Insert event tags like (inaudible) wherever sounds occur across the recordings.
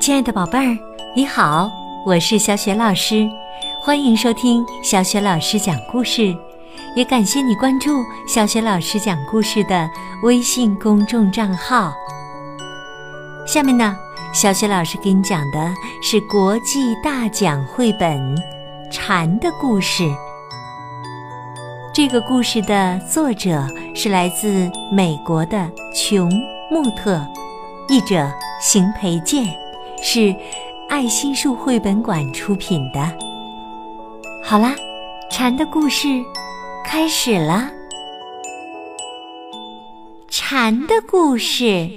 亲爱的宝贝儿，你好，我是小雪老师，欢迎收听小雪老师讲故事，也感谢你关注小雪老师讲故事的微信公众账号。下面呢，小雪老师给你讲的是国际大奖绘本《蝉的故事》。这个故事的作者是来自美国的琼·穆特，译者邢培建，是爱心树绘本馆出品的。好啦，蝉的故事开始了。蝉的故事。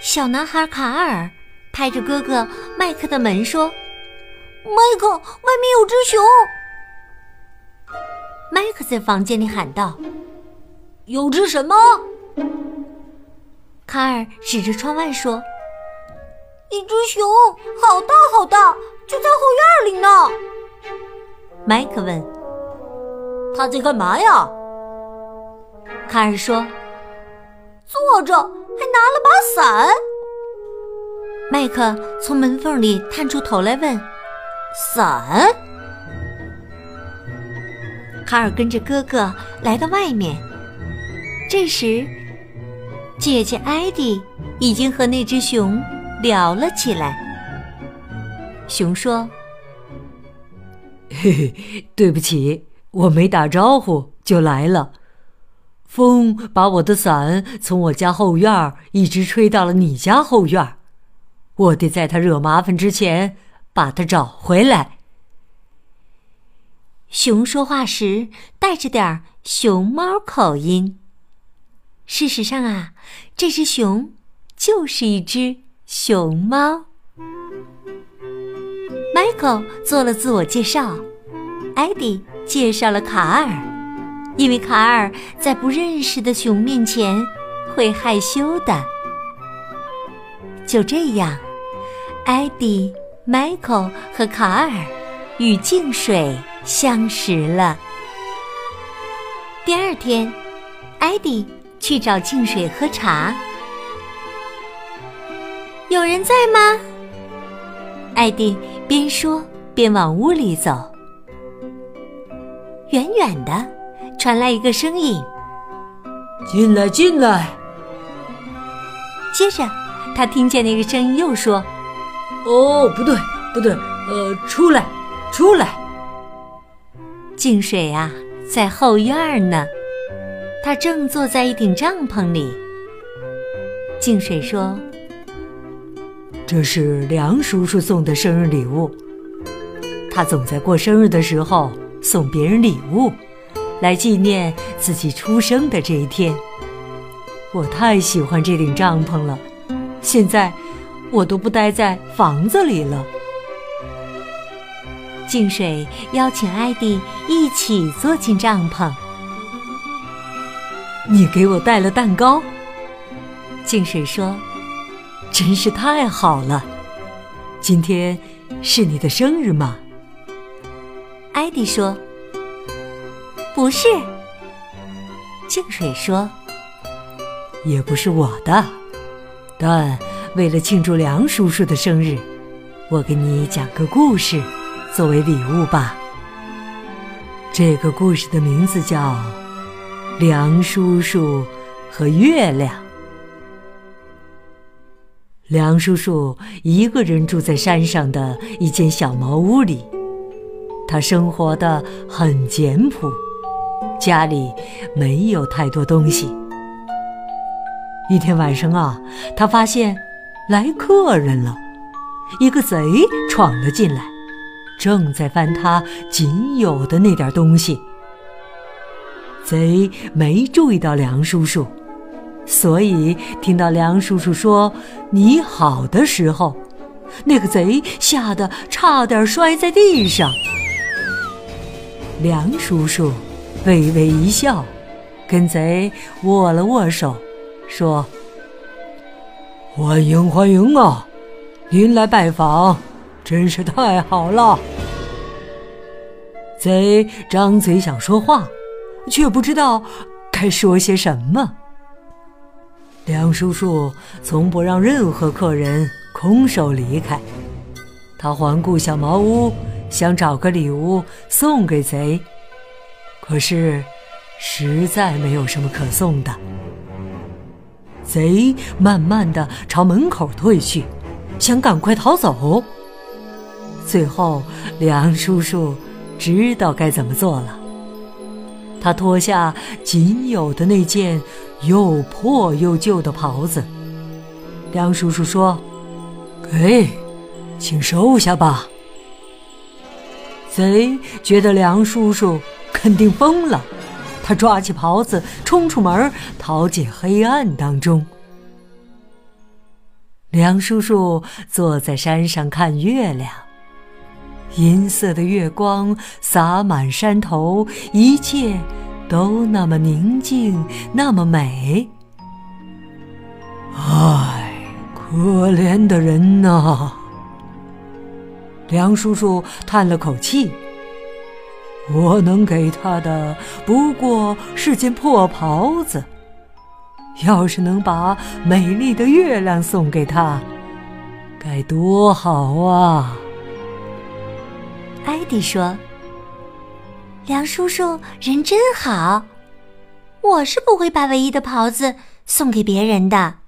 小男孩卡尔拍着哥哥麦克的门说：“麦克，外面有只熊。”麦克在房间里喊道：“有只什么？”卡尔指着窗外说：“一只熊，好大好大，就在后院里呢。”麦克问：“他在干嘛呀？”卡尔说：“坐着，还拿了把伞。”麦克从门缝里探出头来问：“伞？”卡尔跟着哥哥来到外面。这时，姐姐艾迪已经和那只熊聊了起来。熊说：“嘿嘿，对不起，我没打招呼就来了。风把我的伞从我家后院一直吹到了你家后院，我得在它惹麻烦之前把它找回来。”熊说话时带着点熊猫口音。事实上啊，这只熊就是一只熊猫。Michael 做了自我介绍，艾迪介绍了卡尔，因为卡尔在不认识的熊面前会害羞的。就这样，艾迪、Michael 和卡尔与净水。相识了。第二天，艾迪去找净水喝茶。有人在吗？艾迪边说边往屋里走。远远的传来一个声音：“进来，进来。”接着，他听见那个声音又说：“哦，不对，不对，呃，出来，出来。”静水啊，在后院呢。他正坐在一顶帐篷里。静水说：“这是梁叔叔送的生日礼物。他总在过生日的时候送别人礼物，来纪念自己出生的这一天。我太喜欢这顶帐篷了，现在我都不待在房子里了。”净水邀请艾迪一起坐进帐篷。你给我带了蛋糕，净水说：“真是太好了。今天是你的生日吗？”艾迪说：“不是。”净水说：“也不是我的，但为了庆祝梁叔叔的生日，我给你讲个故事。”作为礼物吧。这个故事的名字叫《梁叔叔和月亮》。梁叔叔一个人住在山上的一间小茅屋里，他生活的很简朴，家里没有太多东西。一天晚上啊，他发现来客人了，一个贼闯了进来。正在翻他仅有的那点东西，贼没注意到梁叔叔，所以听到梁叔叔说“你好”的时候，那个贼吓得差点摔在地上。梁叔叔微微一笑，跟贼握了握手，说：“欢迎欢迎啊，您来拜访。”真是太好了！贼张嘴想说话，却不知道该说些什么。梁叔叔从不让任何客人空手离开。他环顾小茅屋，想找个礼物送给贼，可是实在没有什么可送的。贼慢慢的朝门口退去，想赶快逃走。最后，梁叔叔知道该怎么做了。他脱下仅有的那件又破又旧的袍子。梁叔叔说：“给，请收下吧。”贼觉得梁叔叔肯定疯了。他抓起袍子，冲出门，逃进黑暗当中。梁叔叔坐在山上看月亮，银色的月光洒满山头，一切都那么宁静，那么美。唉，可怜的人呐！梁叔叔叹了口气。我能给他的不过是件破袍子。要是能把美丽的月亮送给他，该多好啊！艾迪说：“梁叔叔人真好，我是不会把唯一的袍子送给别人的。”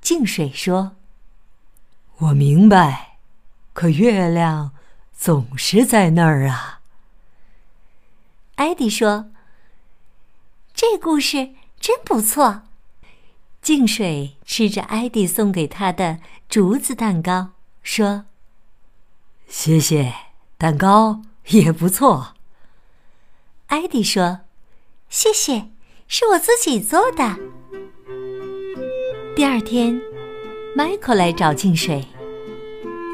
静水说：“我明白，可月亮……”总是在那儿啊。艾迪说：“这故事真不错。”静水吃着艾迪送给他的竹子蛋糕，说：“谢谢，蛋糕 (laughs) 也不错。”艾迪说：“谢谢，是我自己做的。”第二天，迈克来找静水。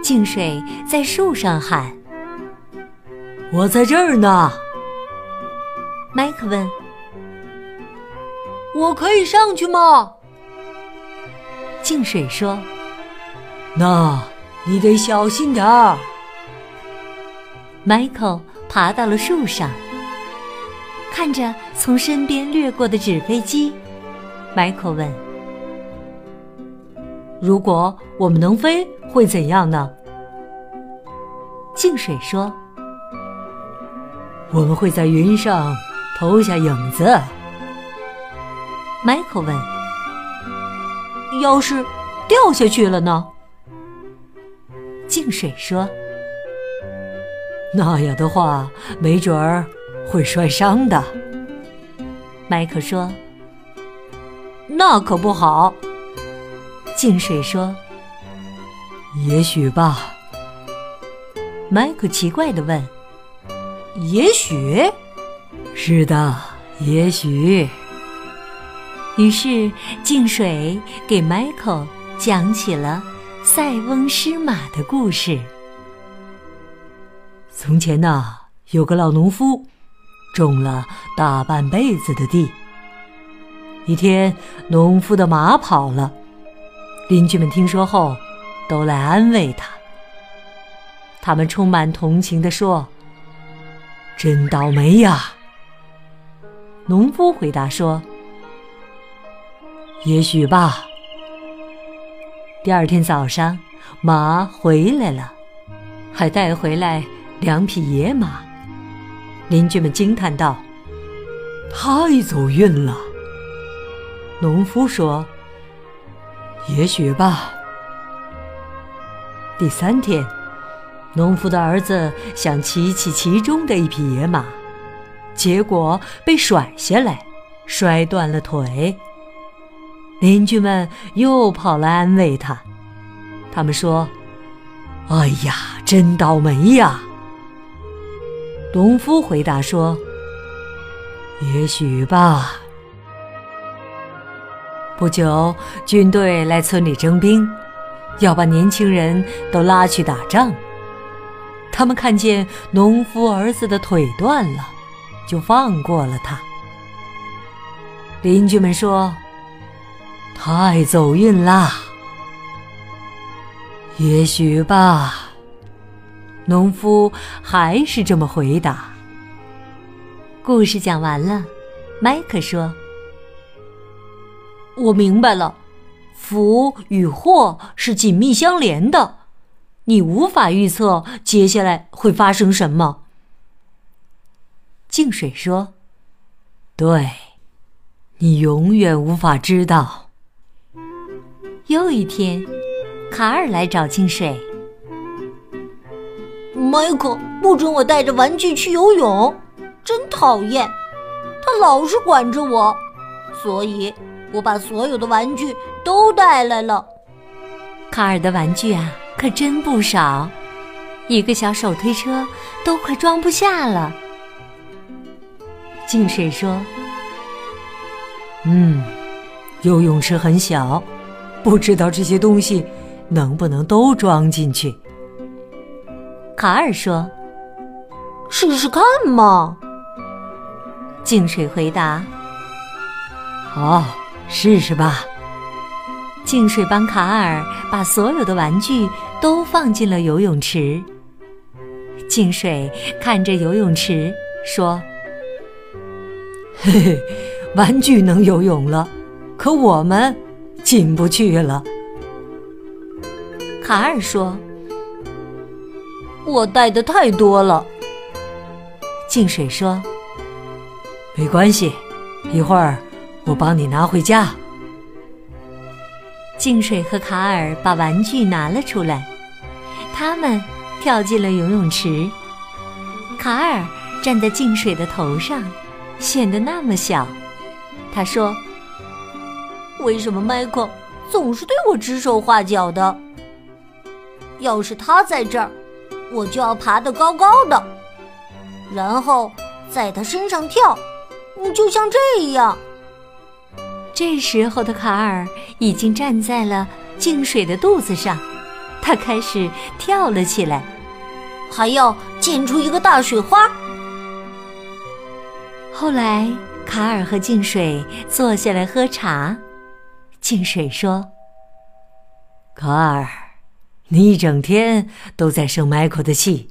静水在树上喊：“我在这儿呢。”麦克问：“我可以上去吗？”静水说：“那你得小心点儿。”迈克爬到了树上，看着从身边掠过的纸飞机，迈克问：“如果我们能飞？”会怎样呢？静水说：“我们会在云上投下影子。”迈克问：“要是掉下去了呢？”静水说：“那样的话，没准儿会摔伤的。”麦克说：“那可不好。”静水说。也许吧，麦克奇怪的问：“也许？”“是的，也许。”于是静水给迈克讲起了塞翁失马的故事。从前呐，有个老农夫，种了大半辈子的地。一天，农夫的马跑了，邻居们听说后。都来安慰他。他们充满同情地说：“真倒霉呀！”农夫回答说：“也许吧。”第二天早上，马回来了，还带回来两匹野马。邻居们惊叹道：“太走运了。”农夫说：“也许吧。”第三天，农夫的儿子想骑骑其中的一匹野马，结果被甩下来，摔断了腿。邻居们又跑来安慰他，他们说：“哎呀，真倒霉呀！”农夫回答说：“也许吧。”不久，军队来村里征兵。要把年轻人都拉去打仗。他们看见农夫儿子的腿断了，就放过了他。邻居们说：“太走运啦！”也许吧。农夫还是这么回答。故事讲完了，麦克说：“我明白了，福与祸是紧密相连的，你无法预测接下来会发生什么。净水说：“对，你永远无法知道。”又一天，卡尔来找静水。迈克不准我带着玩具去游泳，真讨厌！他老是管着我，所以我把所有的玩具都带来了。卡尔的玩具啊，可真不少，一个小手推车都快装不下了。静水说：“嗯，游泳池很小，不知道这些东西能不能都装进去。”卡尔说：“试试看嘛。”净水回答：“好，试试吧。”净水帮卡尔把所有的玩具都放进了游泳池。净水看着游泳池说。嘿嘿，玩具能游泳了，可我们进不去了。卡尔说：“我带的太多了。”静水说：“没关系，一会儿我帮你拿回家。”静水和卡尔把玩具拿了出来，他们跳进了游泳池。卡尔站在静水的头上。显得那么小，他说：“为什么迈克总是对我指手画脚的？要是他在这儿，我就要爬得高高的，然后在他身上跳，就像这样。”这时候的卡尔已经站在了静水的肚子上，他开始跳了起来，还要溅出一个大水花。后来，卡尔和静水坐下来喝茶。静水说：“卡尔，你一整天都在生 Michael 的气，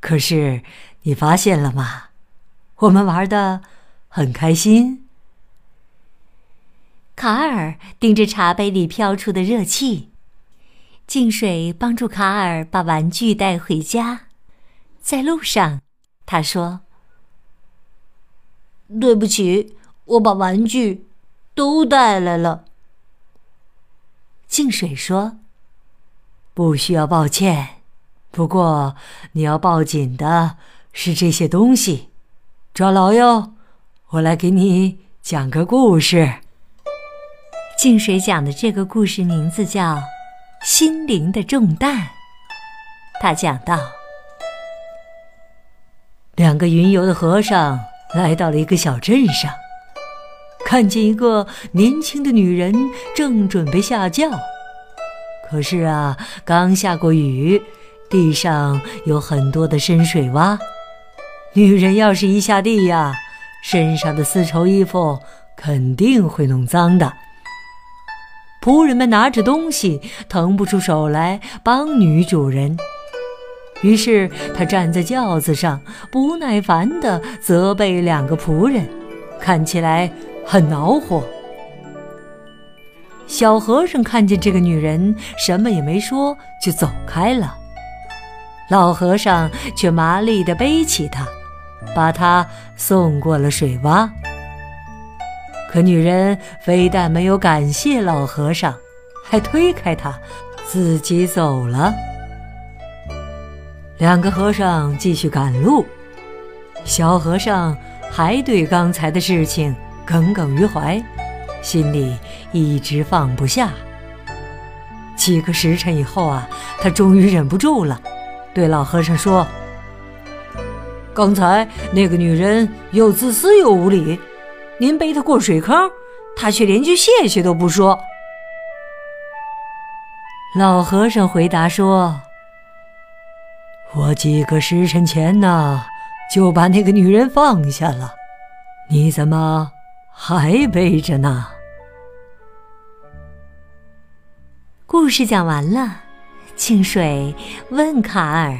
可是你发现了吗？我们玩的很开心。”卡尔盯着茶杯里飘出的热气。净水帮助卡尔把玩具带回家。在路上，他说。对不起，我把玩具都带来了。静水说：“不需要抱歉，不过你要抱紧的是这些东西。抓牢哟！我来给你讲个故事。”静水讲的这个故事名字叫《心灵的重担》。他讲到，两个云游的和尚。来到了一个小镇上，看见一个年轻的女人正准备下轿，可是啊，刚下过雨，地上有很多的深水洼，女人要是一下地呀，身上的丝绸衣服肯定会弄脏的。仆人们拿着东西腾不出手来帮女主人。于是他站在轿子上，不耐烦地责备两个仆人，看起来很恼火。小和尚看见这个女人，什么也没说，就走开了。老和尚却麻利地背起她，把她送过了水洼。可女人非但没有感谢老和尚，还推开他，自己走了。两个和尚继续赶路，小和尚还对刚才的事情耿耿于怀，心里一直放不下。几个时辰以后啊，他终于忍不住了，对老和尚说：“刚才那个女人又自私又无礼，您背她过水坑，她却连句谢谢都不说。”老和尚回答说。我几个时辰前呢，就把那个女人放下了，你怎么还背着呢？故事讲完了，清水问卡尔：“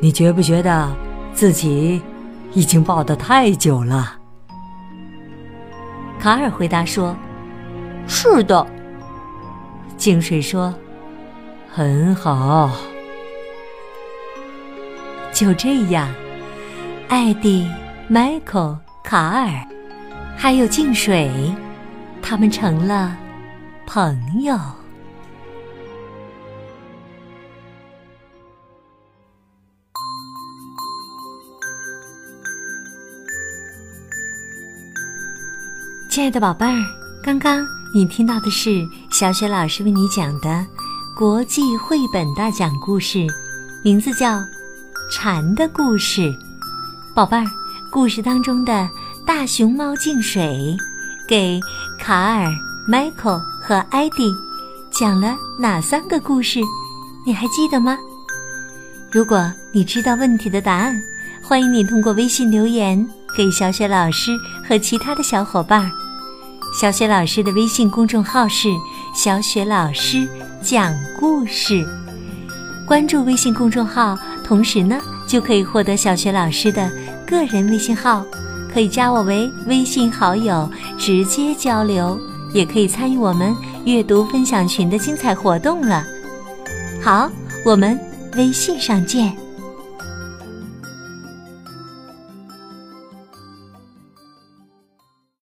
你觉不觉得自己已经抱得太久了？”卡尔回答说：“是的。”净水说：“很好。”就这样，艾迪、迈克、卡尔，还有净水，他们成了朋友。亲爱的宝贝儿，刚刚你听到的是小雪老师为你讲的国际绘本大讲故事，名字叫《蝉的故事》。宝贝儿，故事当中的大熊猫净水给卡尔、迈克和艾迪讲了哪三个故事？你还记得吗？如果你知道问题的答案，欢迎你通过微信留言给小雪老师和其他的小伙伴。小雪老师的微信公众号是“小雪老师讲故事”，关注微信公众号，同时呢就可以获得小雪老师的个人微信号，可以加我为微信好友，直接交流，也可以参与我们阅读分享群的精彩活动了。好，我们微信上见。